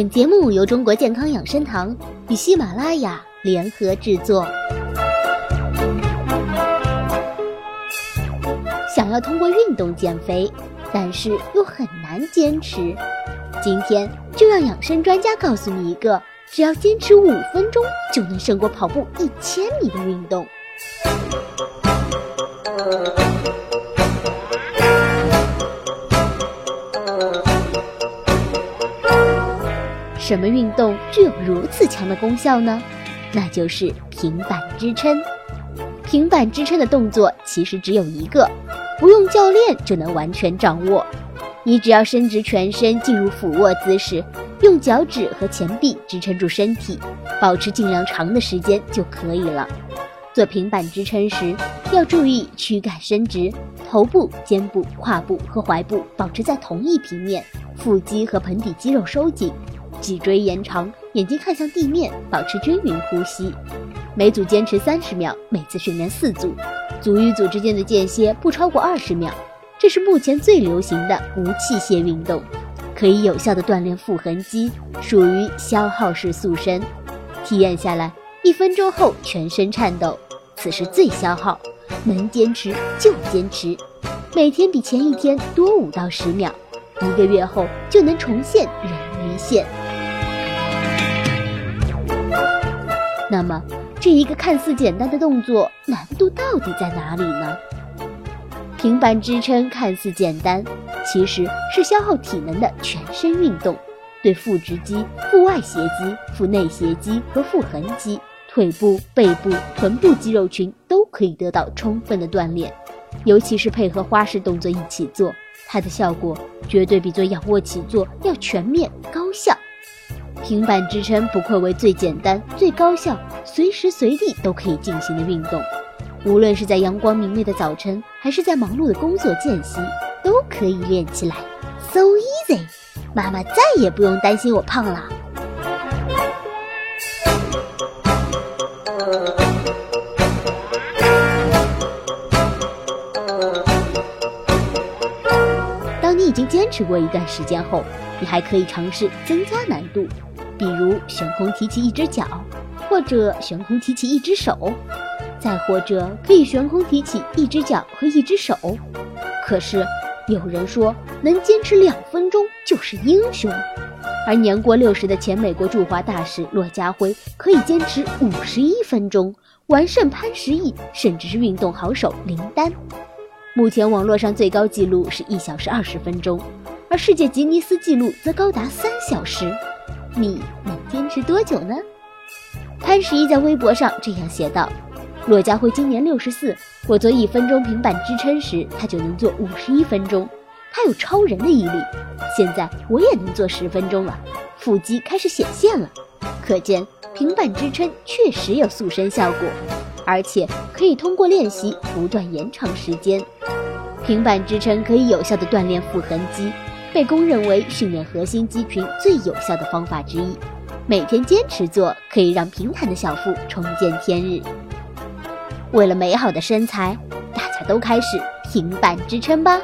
本节目由中国健康养生堂与喜马拉雅联合制作。想要通过运动减肥，但是又很难坚持。今天就让养生专家告诉你一个，只要坚持五分钟就能胜过跑步一千米的运动。什么运动具有如此强的功效呢？那就是平板支撑。平板支撑的动作其实只有一个，不用教练就能完全掌握。你只要伸直全身进入俯卧姿势，用脚趾和前臂支撑住身体，保持尽量长的时间就可以了。做平板支撑时要注意躯干伸直，头部、肩部、胯部和踝部保持在同一平面，腹肌和盆底肌肉收紧。脊椎延长，眼睛看向地面，保持均匀呼吸。每组坚持三十秒，每次训练四组，组与组之间的间歇不超过二十秒。这是目前最流行的无器械运动，可以有效的锻炼腹横肌，属于消耗式塑身。体验下来，一分钟后全身颤抖，此时最消耗。能坚持就坚持，每天比前一天多五到十秒，一个月后就能重现人鱼线。那么，这一个看似简单的动作，难度到底在哪里呢？平板支撑看似简单，其实是消耗体能的全身运动，对腹直肌、腹外斜肌、腹内斜肌和腹横肌、腿部、背部、臀部肌肉群都可以得到充分的锻炼。尤其是配合花式动作一起做，它的效果绝对比做仰卧起坐要全面高效。平板支撑不愧为最简单、最高效、随时随地都可以进行的运动。无论是在阳光明媚的早晨，还是在忙碌的工作间隙，都可以练起来。So easy，妈妈再也不用担心我胖了。当你已经坚持过一段时间后，你还可以尝试增加难度。比如悬空提起一只脚，或者悬空提起一只手，再或者可以悬空提起一只脚和一只手。可是有人说能坚持两分钟就是英雄，而年过六十的前美国驻华大使骆家辉可以坚持五十一分钟，完胜潘石屹，甚至是运动好手林丹。目前网络上最高纪录是一小时二十分钟，而世界吉尼斯纪录则高达三小时。你能坚持多久呢？潘石屹在微博上这样写道：“骆家辉今年六十四，我做一分钟平板支撑时，他就能做五十一分钟。他有超人的毅力。现在我也能做十分钟了，腹肌开始显现了。可见平板支撑确实有塑身效果，而且可以通过练习不断延长时间。平板支撑可以有效的锻炼腹横肌。”被公认为训练核心肌群最有效的方法之一，每天坚持做可以让平坦的小腹重见天日。为了美好的身材，大家都开始平板支撑吧。